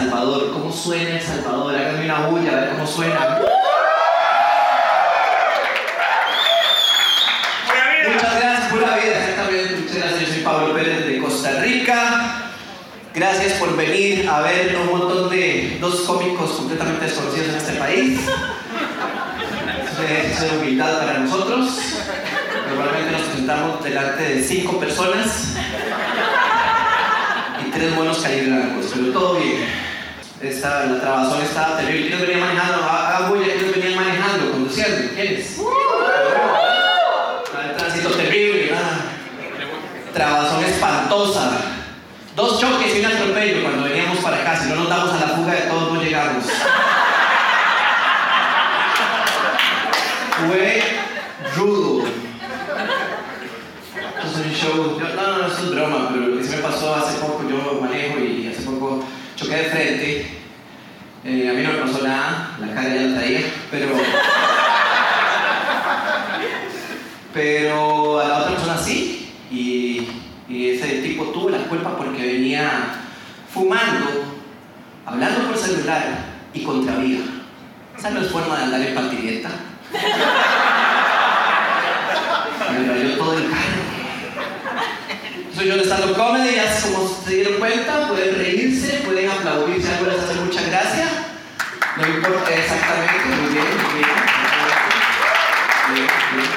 Salvador? ¿Cómo suena El Salvador? Háganme una bulla, a ver cómo suena. Muchas gracias, pura vida, exactamente. Muchas gracias, yo soy Pablo Pérez de Costa Rica. Gracias por venir a ver un montón de dos cómicos completamente desconocidos en este país. Es humildad para nosotros. Normalmente nos presentamos delante de cinco personas y tres buenos calibраncos, pero todo bien. Esta, la trabazón estaba terrible. ¿Quiénes venían manejando? Hagan bulla, ¿quiénes venían manejando, conduciendo? ¿Quiénes? Ah, El tránsito terrible, nada. Trabazón espantosa. Dos choques y un atropello cuando veníamos para acá. Si no nos damos a la fuga de todos, no llegamos. Fue rudo. Esto es un show. yo- no, no, no, es broma, pero lo que sí me pasó hace poco, yo manejo y hace poco choqué de frente. Eh, a mí no me pasó nada, la cara ya la traía, pero. Pero a la otra persona sí. Y, ese tipo tuvo la culpa porque venía fumando, hablando por celular y contravía. Esa no es forma de andar en patineta. Me rayó todo el carro. Soy yo de stand comedy, ya como se dieron cuenta, pueden reírse, pueden aplaudir si algo les hace mucha gracia. No importa exactamente, muy bien, muy bien. Bien, bien.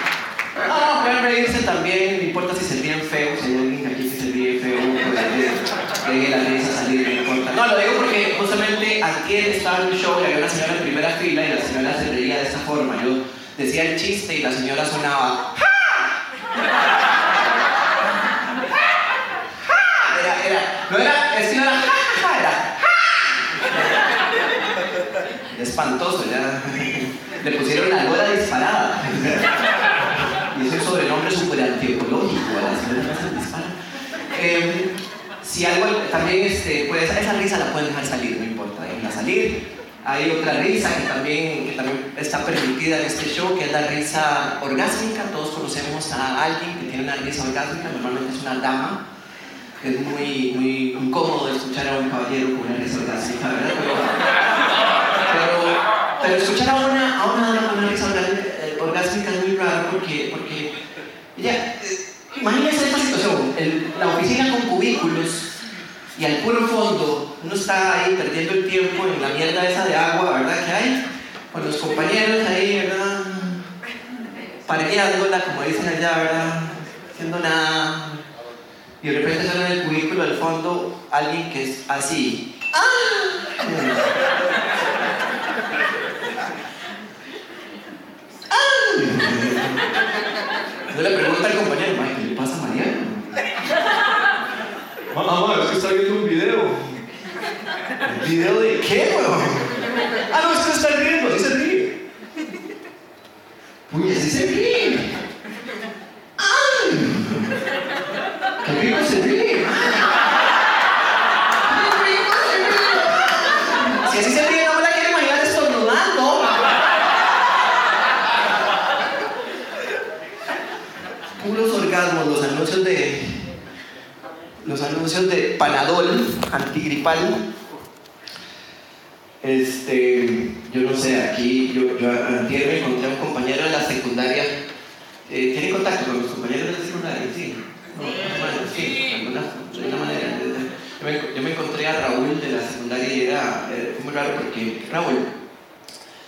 No, no, pueden reírse también, no importa si se ríen feo, si hay alguien aquí que se ríe feo, pues deje la risa salir, no importa. No, lo digo porque justamente aquí estaba en un show y había una señora en primera fila y la señora se reía de esta forma. Yo decía el chiste y la señora sonaba. Era, era, no era, no era ja, ja, ja, era ja. Espantoso, ya. Le pusieron la gola disparada. Y es un sobrenombre súper antiecológico a la señora que se dispara. Eh, si algo también, este, pues esa risa la pueden dejar salir, no importa, déjenla salir. Hay otra risa que también, también está permitida en este show, que es la risa orgásmica. Todos conocemos a alguien que tiene una risa orgásmica, normalmente es una dama. Es muy, muy incómodo escuchar a un caballero con una risa orgásmica, ¿verdad? Pero, pero, pero escuchar a una, a una risa orgásmica, eh, orgásmica es muy raro porque, porque ella, eh, imagínense esta situación, el- la oficina con cubículos y al puro fondo uno está ahí perdiendo el tiempo en la mierda esa de agua, ¿verdad? Que hay, con los compañeros ahí, ¿verdad? Pareándola, como dicen allá, ¿verdad? Haciendo nada. Y de repente sale en el cubículo del fondo alguien que es así. No le pregunta al compañero, "Mae, ¿qué le pasa a Mariano? Mamá, es que está viendo un video. ¿El video de qué, weón? Ah, no, es que está riendo, sí se ríe. Puña, sí se ríe. ¡Ay! ¡Qué rico se ríe! ¡Qué rico se ríe! Si así se ríe, no me la quiero imaginar estornudando. Puros orgasmos, los anuncios de. Los anuncios de Panadol Este, yo no sé, aquí yo, yo antier me encontré a un compañero de la secundaria. Eh, ¿Tiene contacto con los compañeros de la secundaria? Sí. No, bueno, sí, de alguna, de alguna manera. Yo me, yo me encontré a Raúl de la secundaria y era, eh, fue muy raro porque Raúl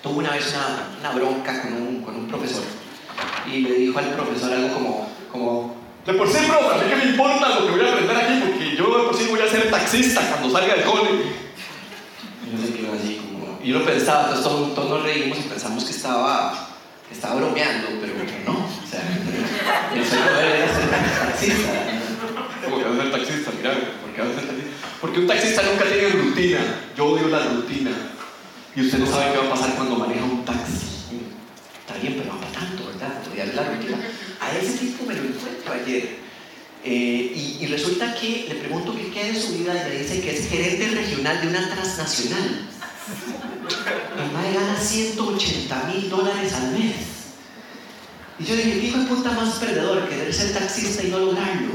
tuvo una vez una, una bronca con un, con un profesor. y le dijo al profesor algo como, como De por sí, profe, a mí que me importa lo que voy a aprender aquí, porque yo de por sí voy a ser taxista cuando salga del cole. Y yo se quedó así como... Y uno pensaba, entonces todos, todos nos reímos y pensamos que estaba, estaba bromeando, pero no. O sea, el sueño de él era ser taxista. ¿Cómo que vas a ser taxista? Mira, ¿por qué vas a ser taxista? Porque un taxista nunca tiene rutina. Yo odio la rutina. Y usted no sabe qué va a pasar cuando maneja un taxi. Está bien, pero no para tanto, ¿verdad? Odiar la rutina. A ese tipo me lo encuentro ayer. Eh, y, resulta que le pregunto qué queda de su vida y me dice que es gerente regional de una transnacional. El mae gana 180 mil dólares al mes. Y yo dije, ¿qué hijo de puta más perdedor? Querer ser taxista y no lograrlo.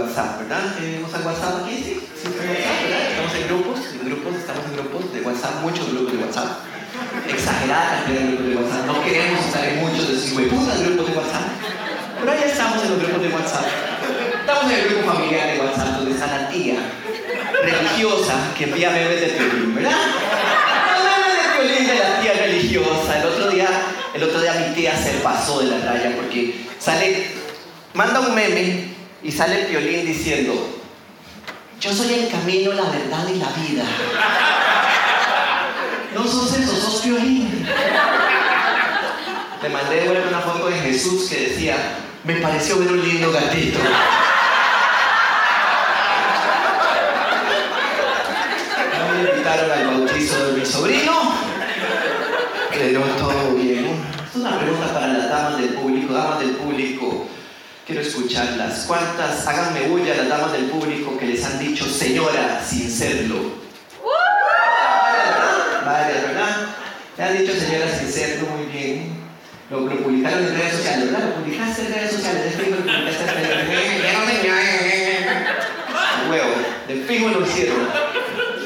WhatsApp, ¿verdad? ¿Tenemos al WhatsApp aquí? Sí, en WhatsApp, ¿verdad? Estamos en grupos, en grupos, estamos en grupos de WhatsApp, muchos grupos de WhatsApp. Exagerada cantidad de grupos de WhatsApp. No queremos estar en muchos de esos hueputas grupos de WhatsApp. Pero ahí estamos en los grupos de WhatsApp. Estamos en el grupo familiar de WhatsApp donde está la tía religiosa que envía memes de Piolín, ¿verdad? De la tía religiosa. El otro día, el otro día mi tía se pasó de la raya porque sale, manda un meme y sale Piolín diciendo, yo soy el camino, la verdad y la vida. No sos eso, sos Piolín. Le mandé de una foto de Jesús que decía, me pareció ver un lindo gatito. Me invitaron al bautizo de mi sobrino, pero todo bien. Es una pregunta para las damas del público, damas del público. Escucharlas. ¿Cuántas, háganme bulla las damas del público que les han dicho señora sin serlo? Varias, ¿verdad? Le han dicho señora sin serlo muy bien. Lo, lo publicaron en redes sociales, ¿verdad? Lo publicaste en redes sociales, de fijo lo publicaste en redes sociales. Huevo, de fijo lo hicieron.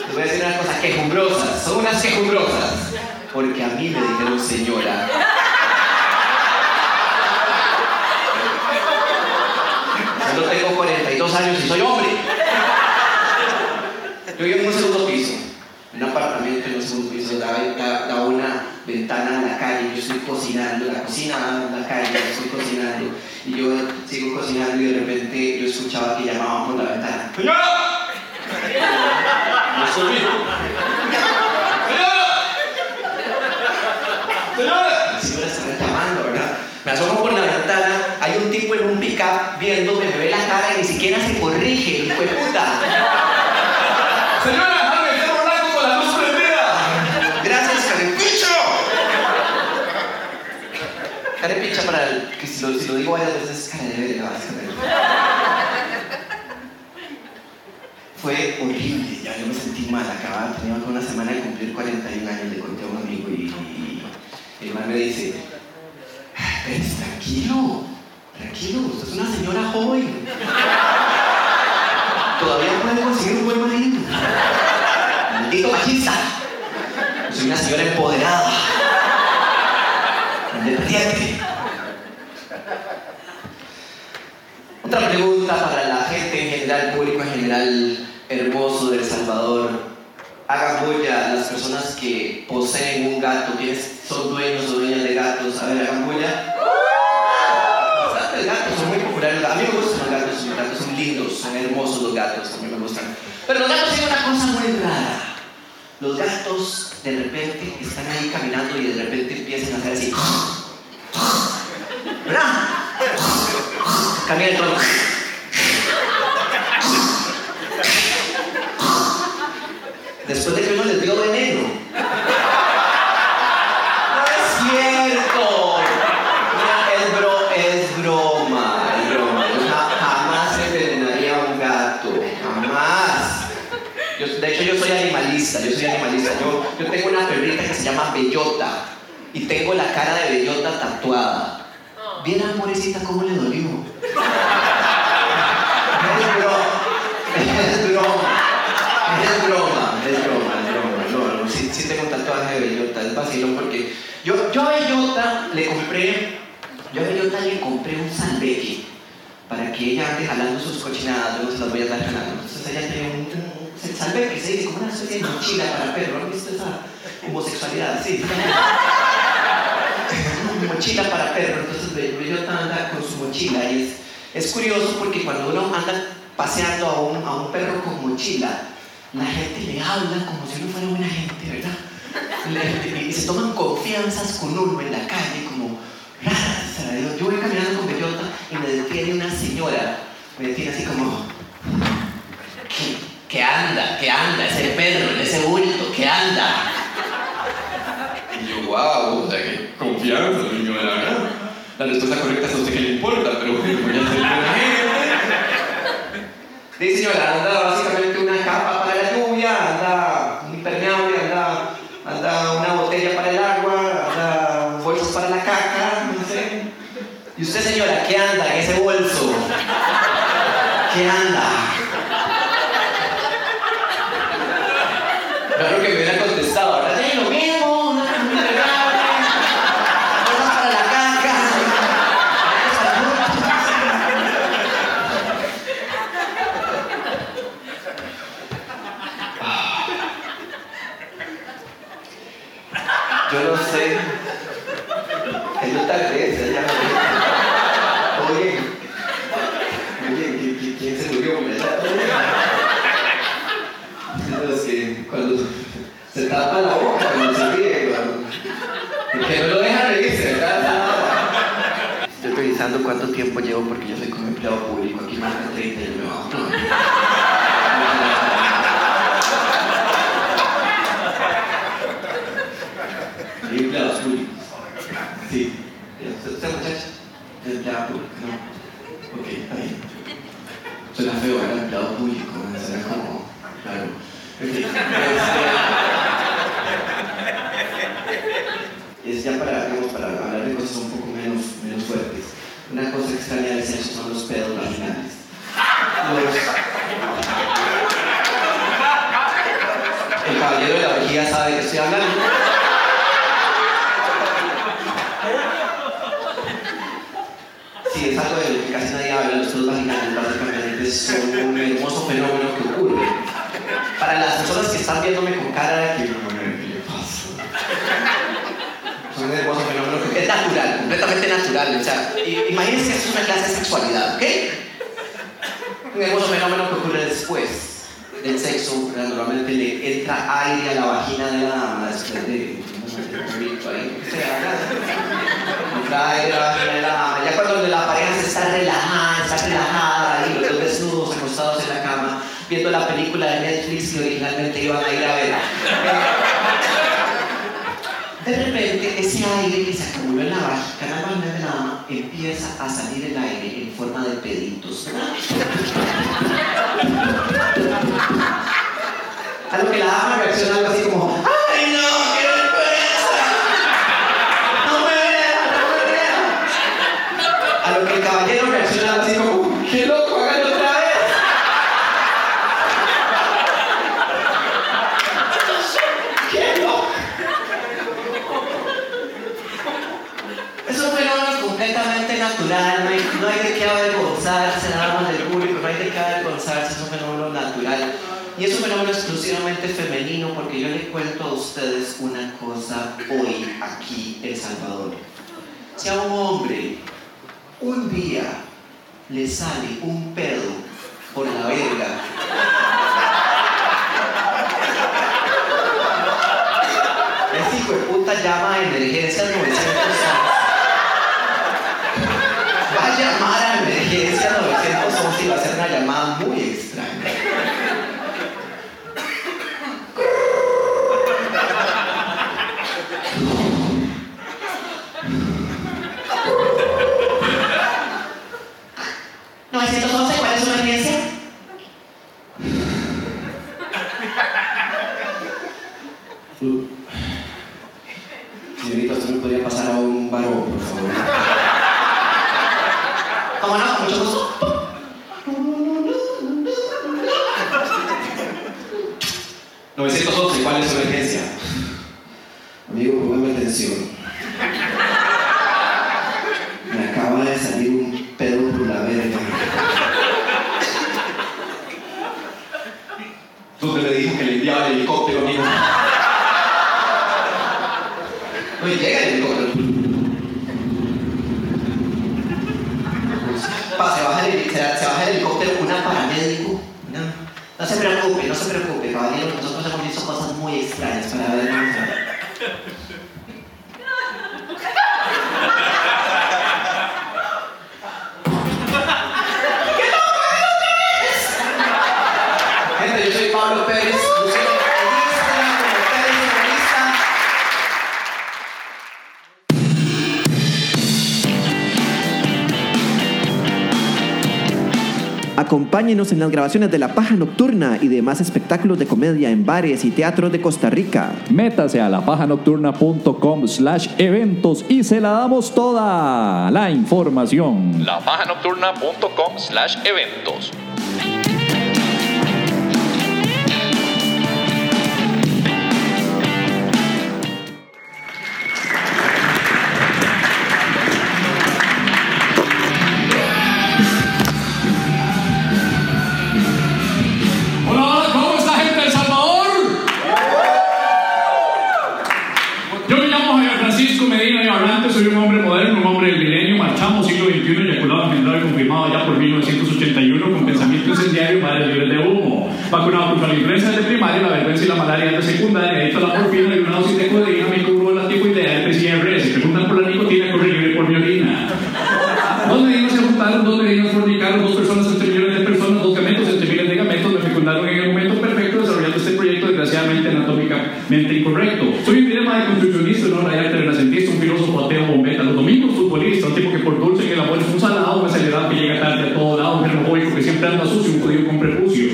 Les voy a decir una cosa, quejumbrosas, son unas quejumbrosas. Porque a mí me dijeron señora. Solo tengo 42 años y soy hombre. Yo vivo en un segundo piso, en un apartamento en un segundo piso, da, una ventana a la calle, yo estoy cocinando, la cocina a la calle, yo estoy cocinando, y yo sigo cocinando y de repente yo escuchaba que llamaban por la ventana. ¡Señora! No soy hijo. ¡Señora! ¡Señora! La señora estaba llamando, ¿verdad? Me asomo por la ventana, hay un tipo en un pick-up viéndome, me ve la cara y ni siquiera se corrige, hijo de puta. ¡Señora! ¡Déjame el perro blanco con la luz prendida! Gracias, carepicho. Carepicha para el, que si lo, si lo digo varias veces, básicamente. Fue horrible, ya yo me sentí mal, acababa, tenía una semana de cumplir 41 años, le conté a un amigo y, el man me dice, "Pues, tranquilo, tranquilo, usted es una señora joven. Todavía puede conseguir un buen marido. Maldito machista. Soy una señora empoderada. Independiente. Otra pregunta para la gente en general, público en general, hermoso de Salvador. Hagan bulla las personas que poseen un gato, quienes son dueños o dueñas de gatos. A ver, hagan bulla. Bastantes gatos, son muy populares. A mí me gustan los gatos, los gatos son lindos, hermosos los gatos, a me gustan. Pero los gatos tienen una cosa muy rara. Los gatos de repente están ahí caminando y de repente empiezan a hacer así. ¿Verdad? Caminan todo. Después de que uno les dio veneno. No es cierto. Mira, es, bro, es broma, es broma. Yo ja- jamás envenenaría a un gato. Jamás. Yo- de hecho, yo soy animalista, yo soy animalista. Yo, yo tengo una perrita que se llama Bellota y tengo la cara de Bellota tatuada. Vieran, pobrecita, cómo le dolió. Es broma, es broma, es broma, es broma, es broma. sí tengo un tatuaje de bellota, es vacilón porque yo, yo a bellota le compré, yo a bellota le compré un salveque para que ella ande sus cochinadas, luego se las voy a estar jalando. Entonces ella tiene un, un salveque, se dice como una especie de mochila para perro, ¿han visto esa homosexualidad? Sí. mochila para perro, entonces Bellota anda con su mochila y es, es curioso porque cuando uno anda paseando a un, a un perro con mochila, la gente le habla como si uno fuera buena gente, ¿verdad? Y se toman confianzas con uno en la calle, como raras. Yo, voy caminando con Bellota y me detiene una señora, me detiene así como, ¿qué, qué anda? ¿Qué anda? Ese perro, ese bulto, ¿qué anda? Y yo, wow, o sea, qué confianza, señora, ¿verdad? La respuesta correcta es a usted que le importa, pero bueno, voy a gente. Sí, señora, anda básicamente una capa para la lluvia, anda un impermeable, anda, anda una botella para el agua, anda bolsas para la caca, no sé. ¿Y usted, señora, qué anda en ese bolso? ¿Qué anda? Claro que me hubiera contestado, ¿verdad? Sí, lo mismo, una un impermeable, bolsas para la caca. Yo no sé. No tal vez, ella no Oye, oye, ¿qui- qui- ¿quién se murió? De los que cuando se tapa la boca, cuando se ríe, cuando... que no lo deja reírse, ¿verdad? Estoy revisando cuánto tiempo llevo porque yo soy como empleado público. Aquí marca 30 y me. No. Hay empleados públicos. Sí. ¿Usted, usted muchacha? ¿Es empleado público? No. Ok, está bien. Suena feo, era empleado público. ¿no? Suena como. Claro. Ok. Este, es ya para, hablar de cosas un poco menos, menos fuertes. Una cosa extraña del sexo son los pedos vaginales. El caballero de la vejiga sabe qué estoy hablando. Sí, es algo de lo que casi nadie habla, los pedos vaginales básicamente son un hermoso fenómeno que ocurre. Para las personas que están viéndome con cara de que ¿qué le pasa? Es un hermoso fenómeno que es natural, completamente natural. O sea, imagínense que es una clase de sexualidad, ¿ok? Un hermoso fenómeno que ocurre después del sexo. ¿verdad? Normalmente le entra aire a la vagina de la dama después de ahí. Entra aire a la vagina de la dama. Ya cuando la pareja se está relajada, está relajada y los dos desnudos acostados en la viendo la película de Netflix que originalmente iban a ir a ver. De repente, ese aire que se acumuló en la vagina, la vagina de la dama, empieza a salir el aire en forma de peditos. A lo que la dama reacciona algo así como, ¡ay no, qué vergüenza! ¡No me veas, no me veas! A lo que el caballero reacciona algo así como, ¡qué loco, háganlo otra vez! ¡Qué loco! Es un fenómeno completamente natural, no hay, no hay de qué avergonzarse, nada más del público, no hay de qué avergonzarse, es un fenómeno natural. Y es un fenómeno exclusivamente femenino porque yo le cuento a ustedes una cosa hoy aquí en Salvador. Si a un hombre un día le sale un pedo por la verga, ese hijo de puta llama a emergencias 911. Va a llamar a emergencia 911 y va a ser una llamada muy extraña. ¿911 cuál es su emergencia? Señorita, ¿usted me podría pasar a un varón, por favor? ¿Cómo no? Con mucho gusto. ¿911 cuál es su emergencia? atención. Me acaba de salir un pedo por la verga. Donde le dijo que le enviaba el helicóptero, amigo. Oye, llega Acompáñenos en las grabaciones de La Paja Nocturna y demás espectáculos de comedia en bares y teatros de Costa Rica. Métase a lapajanocturna.com slash eventos y se la damos toda la información. lapajanocturna.com slash eventos. Lado, un germofóbico que siempre anda sucio, un judío con prepucio.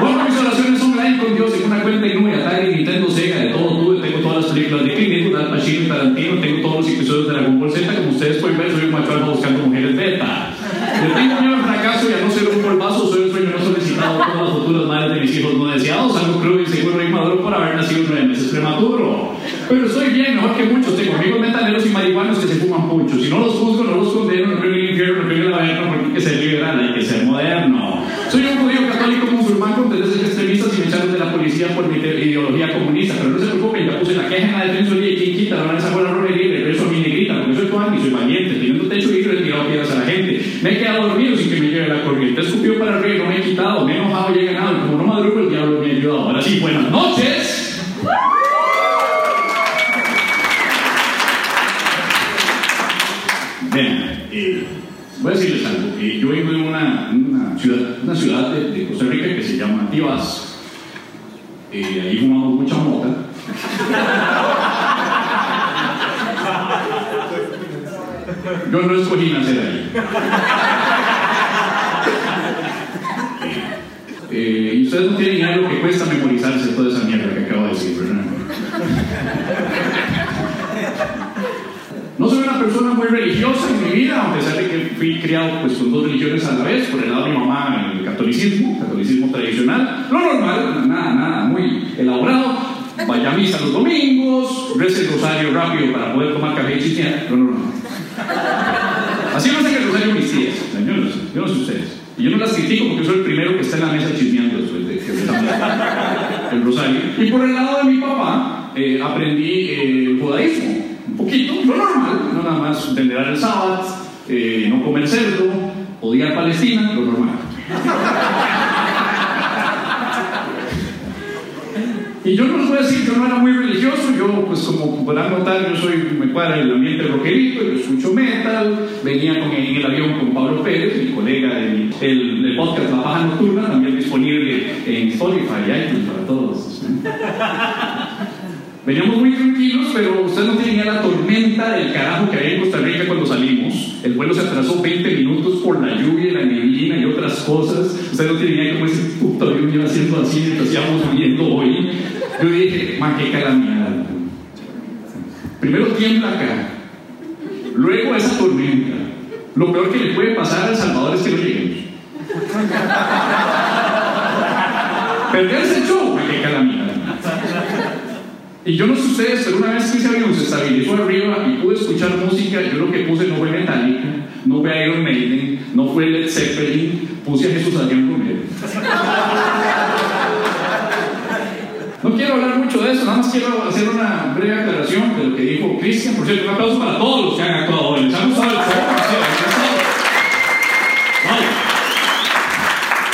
Bueno, mis oraciones son live con Dios en una cuenta en Nube, Atari, Nintendo, Sega, de todo tuve, tengo todas las películas de Clint Eastwood, Al Pacino y Tarantino, tengo todos los episodios de Dragon Ball Z, como ustedes pueden ver, soy un macho alfa buscando mujeres beta. Le tengo miedo al fracaso y a no ser un polvazo, soy el sueño no solicitado por las futuras madres de mis hijos no deseados, algo crudo y seguro y maduro por haber nacido nueve meses prematuro. Pero estoy bien, mejor que muchos, tengo amigos metaleros y marihuanos que se fuman mucho. Si no los juzgo, no los condeno, no que ser moderno. Soy un judío católico musulmán con tendencias extremistas y me echaron de la policía por mi ideología comunista. Pero no se preocupen, ya puse la queja en la defensoría y quien quita, la van a sacar la romería y regreso a mi negrita, porque soy Juan y soy valiente, teniendo techo y he tirado piedras a la gente. Me he quedado dormido sin que me lleve la corriente. He escupido para arriba y no me he quitado, me he enojado y he ganado. Y como no madrugo, el diablo me ha ayudado. Ahora sí, buenas noches. Vean, eh, voy a decirles algo. Eh, yo vengo de una, ciudad, una ciudad de, Costa Rica que se llama Tibás. Eh, ahí fumamos mucha mota. Yo no escogí nacer ahí. Eh, y ustedes no tienen lo que cuesta memorizarse toda esa mierda que acabo de decir, ¿verdad? Persona muy religiosa en mi vida, a pesar de que fui criado pues, con dos religiones a la vez, por el lado de mi mamá el catolicismo, catolicismo tradicional, lo normal, nada, nada, muy elaborado, vaya misa los domingos, reza el rosario rápido para poder tomar café y chismear, lo normal. Así no sé el rosario mis tías, yo no sé, yo no sé ustedes. Y yo no las critico porque soy el primero que está en la mesa chismeando después de que el rosario. Y por el lado de mi papá, eh, aprendí eh, judaísmo, lo normal, no nada más venerar el sábado, eh, no comer cerdo, odiar Palestina, lo normal. Y yo no les voy a decir que no era muy religioso, yo pues como podrán notar, yo soy, me cuadra el ambiente rockerito, yo escucho metal, venía con, en el avión con Pablo Pérez, mi colega del el, el podcast La Paja Nocturna, también disponible en Spotify y iTunes para todos. Veníamos muy tranquilos, pero usted no tenía la tormenta del carajo que había en Costa Rica cuando salimos. El vuelo se atrasó 20 minutos por la lluvia y la neblina y otras cosas. Usted no tenía como ese puto avión iba haciendo así mientras íbamos subiendo hoy. Yo dije, ma, qué calamidad. Primero tiembla acá, luego esa tormenta. Lo peor que le puede pasar a El Salvador es que no lleguemos. Perderse el show. Y yo no sé ustedes, pero una vez que ese avión se estabilizó arriba y pude escuchar música, yo lo que puse no fue Metallica, no fue Iron Maiden, no fue Led Zeppelin, puse a Jesús Adrián Romero. No quiero hablar mucho de eso, nada más quiero hacer una breve aclaración de lo que dijo Cristian. Por cierto, un aplauso para todos los que han actuado hoy. Les han gustado el juego.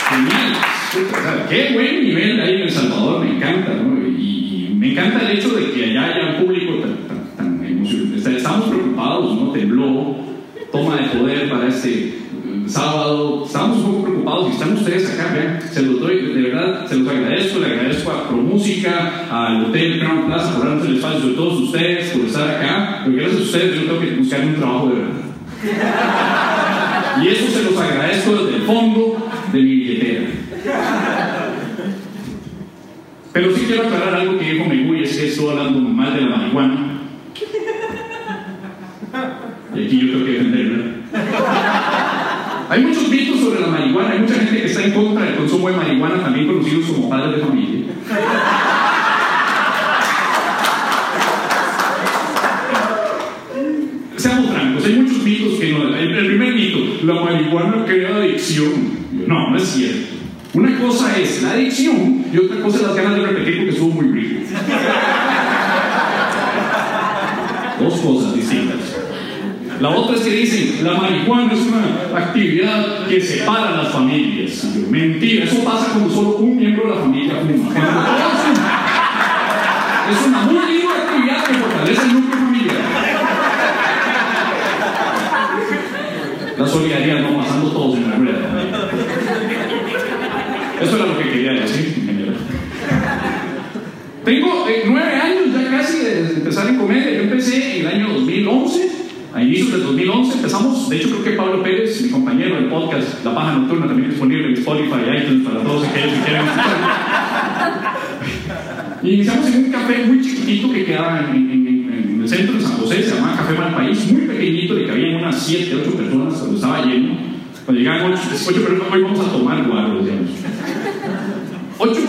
Genial. O sea, qué buen nivel hay en El Salvador, me encanta, ¿no? Y, y me encanta el hecho de que allá haya un público tan, tan, tan emocionado. Estamos preocupados, ¿no? Tembló, toma de poder para este eh, sábado. Estamos un poco preocupados y están ustedes acá, vean. Se los doy, de verdad, se los agradezco. Le agradezco a ProMúsica, al Hotel Crown Plaza por darnos el espacio, sobre todos ustedes por estar acá. Porque gracias a ustedes yo tengo que buscar un trabajo de verdad. Y eso se los agradezco desde el fondo de mi billetera. Pero sí quiero aclarar algo que dijo Megui, es que estoy hablando mal de la marihuana. Y aquí yo tengo que defenderla. Hay muchos mitos sobre la marihuana, hay mucha gente que está en contra del consumo de marihuana, también conocidos como padres de familia. Seamos francos, hay muchos mitos que no. El primer mito, la marihuana crea adicción. No, no es cierto. Una cosa es la adicción y otra cosa es las ganas de repetir porque estuvo muy rico. Cosas distintas. La otra es que dicen, la marihuana es una actividad que separa las familias. Mentira, eso pasa cuando solo un miembro de la familia fuma. Es una muy linda actividad que fortalece el núcleo familiar. La solidaridad, no pasando todos en la rueda. Eso era lo que quería decir. Tengo eh, nueve años ya casi de empezar en comedia. Yo empecé en el año 2011, a inicios del 2011. Empezamos, de hecho, creo que Pablo Pérez, mi compañero del podcast La Paja Nocturna, también disponible en Spotify y iTunes para todos aquellos que quieran. Y iniciamos en un café muy chiquitito que quedaba en, en- en- en el centro de San José, se llamaba Café Malpaís, muy pequeñito, le cabían unas 7, 8 personas cuando estaba lleno. Cuando llegaban 8, personas, hoy vamos a tomar guaro, digamos. 8,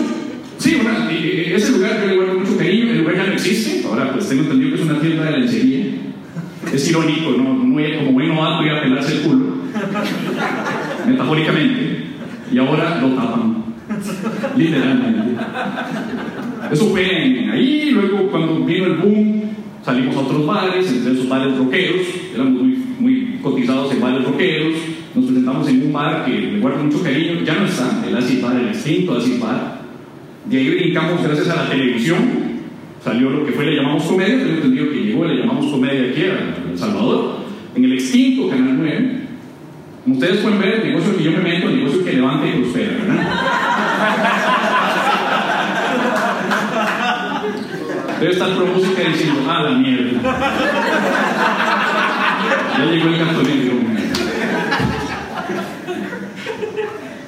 sí, bueno, y- y- ese lugar yo le guardo mucho cariño, el lugar ya no existe, ahora pues tengo entendido que es una tienda de lencería. Es irónico, ¿no? Muy, como buen novato ir a pelarse el culo, metafóricamente, y ahora lo tapan, literalmente. Eso fue ahí, luego cuando vino el boom, salimos a otros bares, entre esos bares rockeros, éramos muy, muy cotizados en bares rockeros, nos presentamos en un bar que le guardo mucho cariño, ya no está, el Acid Bar, el extinto Acid Bar. De ahí brincamos gracias a la televisión, salió lo que fue Le Llamamos Comedia, tengo entendido que llegó Le Llamamos Comedia aquí a El Salvador, en el extinto Canal 9. Como ustedes pueden ver, el negocio que yo me meto, el negocio que levanta y prospera, ¿verdad? Debe estar pro música diciendo, ah, la mierda. Ya llegó el cartonero.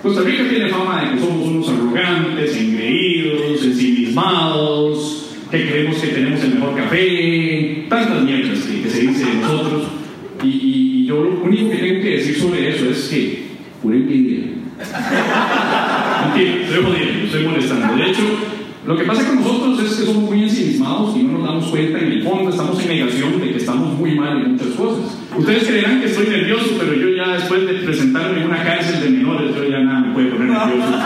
Costa Rica tiene fama de que somos unos arrogantes, engreídos, ensimismados, que creemos que tenemos el mejor café, tantas mierdas que, que se dice de nosotros. Y, y- y yo lo único que tengo que decir sobre eso es que, pura envidia. Mentira, estoy jodiendo, estoy molestando. De hecho, lo que pasa con nosotros es que somos muy ensimismados y no nos damos cuenta en el fondo, estamos en negación de que estamos muy mal en muchas cosas. Ustedes creerán que estoy nervioso, pero yo ya después de presentarme en una cárcel de menores, yo ya nada me puede poner nervioso.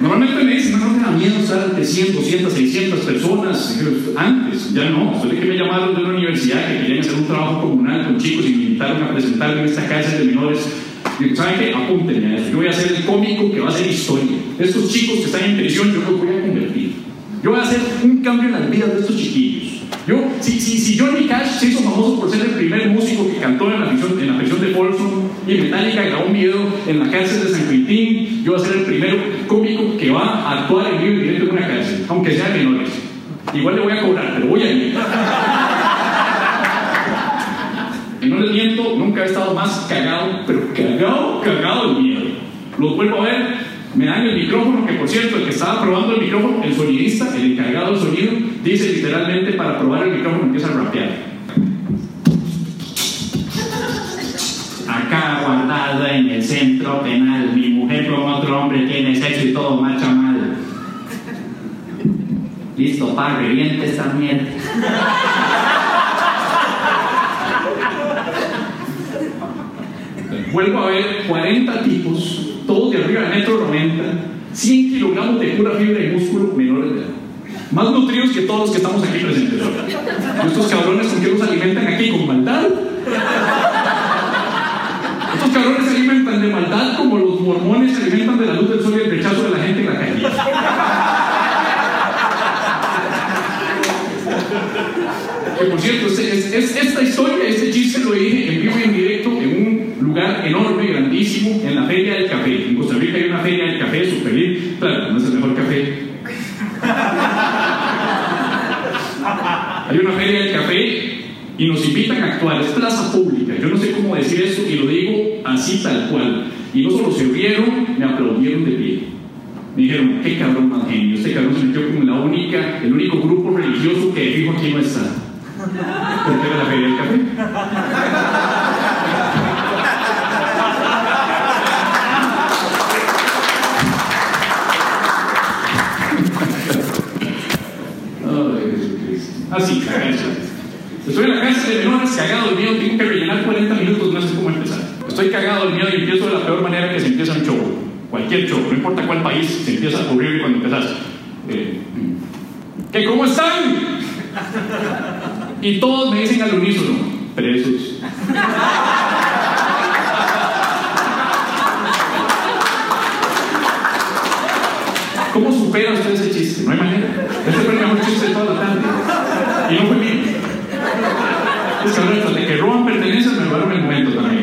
Normalmente me dicen, no, no miedo estar ante 100, 200, 600 personas. Antes, ya no. Después de que me llamaron de una universidad que querían hacer un trabajo comunal con chicos y me invitaron a presentarme en esta cárcel de menores, ¿saben qué? Apúntenme a eso. Yo voy a ser el cómico que va a hacer historia. Estos chicos que están en prisión, yo los voy a convertir. Yo voy a hacer un cambio en las vidas de estos chiquillos. Yo, si, si, si Johnny Cash se hizo famoso por ser el primer músico que cantó en la prisión, en la prisión de Folsom y Metallica grabó un video en la cárcel de San Quintín, yo voy a ser el primero cómico que va a actuar en vivo y directo en una cárcel, aunque sea menores. Igual le voy a cobrar, pero voy a ir. Y no les miento, nunca he estado más cagado, pero cagado, cagado de miedo. Los vuelvo a ver, me dan el micrófono, que por cierto, el que estaba probando el micrófono, el sonidista, el encargado del sonido, dice literalmente para probar el micrófono empieza a rapear. Acá guardada en el centro penal, mi mujer con otro hombre tiene sexo y todo marcha mal. Listo. Pa, reviente esta mierda. Vuelvo a ver 40 tipos, todos de arriba de metro 90, 100 kilogramos de pura fibra y músculo menores de edad. Más nutridos que todos los que estamos aquí presentes. Estos cabrones con qué los alimentan aquí con maldad. Estos cabrones se alimentan de maldad como los mormones se alimentan de la luz del sol y el rechazo de la gente en la calle. Que por cierto, es, enorme, grandísimo, en la Feria del Café. En Costa Rica hay una Feria del Café súper bien. Claro, no es el mejor café. Hay una Feria del Café y nos invitan a actuar. Es plaza pública. Yo no sé cómo decir eso y lo digo así tal cual. Y no solo se rieron, me aplaudieron de pie. Me dijeron, qué cabrón más genio. Este cabrón se metió como la única, el único grupo religioso que fijo aquí no está. Porque era la feria del café. Estoy en la cárcel de menores, cagado el miedo, tengo que rellenar 40 minutos, no sé cómo empezar. Estoy cagado el miedo y empiezo de la peor manera que se empieza un show. Cualquier show, no importa cuál país, se empieza a ocurrir cuando empezás. Eh, ¿Qué, cómo están? Y todos me dicen al unísono, presos. ¿Cómo supera usted ese chiste? No hay manera. Este fue el mejor chiste de toda la tarde. Y no fue mío. Es que ahora de que roban pertenencias me robaron el momento también.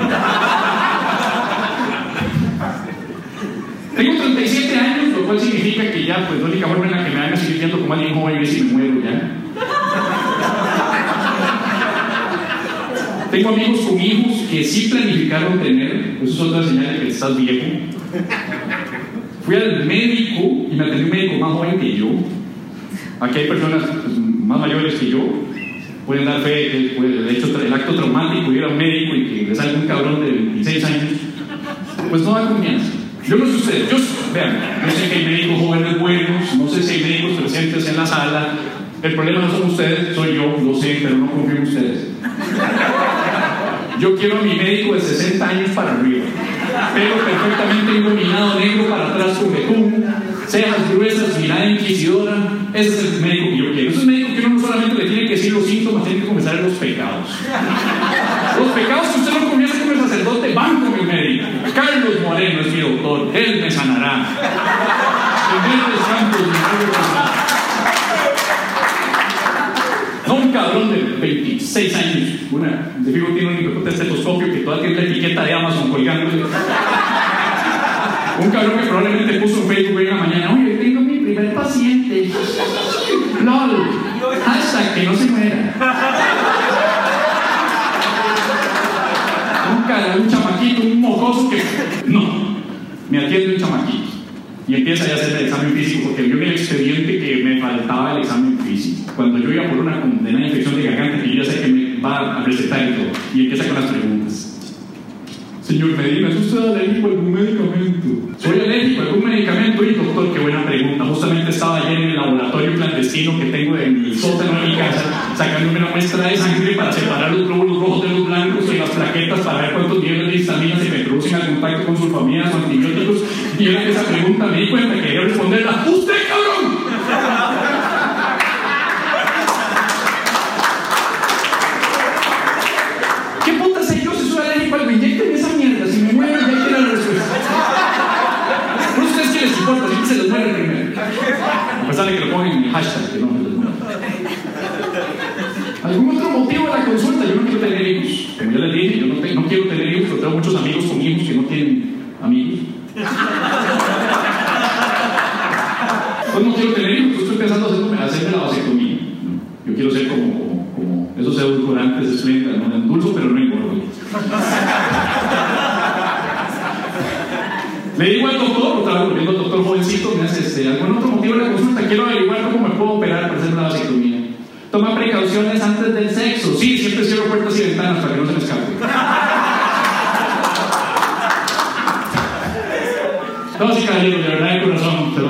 Tengo 37 años, lo cual significa que ya, pues, la única forma en la que me van a seguir viendo como alguien joven es si me muero ya. Tengo amigos con hijos que sí planificaron tener, eso es otra señal de que estás viejo. Fui al médico y me atendió un médico más joven que yo. Aquí hay personas pues, más mayores que yo. Pueden dar fe que pues, de hecho el acto traumático ir a un médico y que le salga un cabrón de 26 años. Pues no da confianza. Yo no sé ustedes, yo vean, yo sé que hay médicos jóvenes buenos, no sé si hay médicos presentes en la sala. El problema no son ustedes, soy yo, lo sé, pero no confío en ustedes. Yo quiero a mi médico de 60 años para arriba, pelo perfectamente iluminado, negro para atrás con betún, cejas gruesas, mirada inquisidora. Ese es el médico que yo quiero. Ese es el médico que uno no solamente le tiene que decir los síntomas, los pecados. Los pecados que usted no comienza con el sacerdote van con el médico. Carlos Moreno es mi doctor, él me sanará. No un cabrón de 26 años, una, de fijo tiene un de estetoscopio que todavía tiene la etiqueta de Amazon colgándole. Un cabrón que probablemente puso en Facebook hoy en la mañana, oye, tengo mi primer paciente. LOL. Hashtag que no se muera. Un chamaquito, un mocoso que. No. Me atiende un chamaquito. Y empieza a hacer el examen físico porque vio en el expediente que me faltaba el examen físico. Cuando yo iba por una condena de infección de garganta, que yo ya sé que me va a recetar y todo. Y empieza con las preguntas. Señor Medina, ¿es usted alérgico a algún medicamento? Soy alérgico a algún medicamento y doctor, qué buena pregunta. Justamente estaba ayer en el laboratorio clandestino que tengo en el sótano de mi casa, sacándome una muestra de sangre para separar los glóbulos rojos de los blancos y las plaquetas para ver cuántos niveles de histamina se me producen al contacto con sulfamidas o antibióticos. Y esa pregunta me di cuenta que quería responderla. ¡Usted, cabrón! ¿Qué puta sé yo si soy alérgico al inyecten esa mierda? Si me muero, ya tiene la respuesta. ¿No ustedes qué les importa? Si se les muere primero. A pesar de que lo pongan en mi hashtag, que no me les muero. ¿Algún otro motivo de la consulta? Yo no quiero tener hijos. Como ya les dije, yo no, te- no quiero tener hijos, pero tengo muchos amigos con hijos que no tienen amigos. Pues no quiero tener hijos, estoy pensando hacerme, hacerme la vasectomía. Yo quiero ser como, como, como esos edulcorantes de Splenda, ¿no? endulzo pero no engordo. Le digo al doctor, otra vez volviendo al doctor jovencito, me hace este, algún otro motivo de la consulta, quiero averiguar cómo me puedo operar para hacer la vasectomía. Toma precauciones antes del sexo. Sí, siempre cierro puertas y ventanas para que no se me escape. No, sí, caballero, de verdad, de corazón, se lo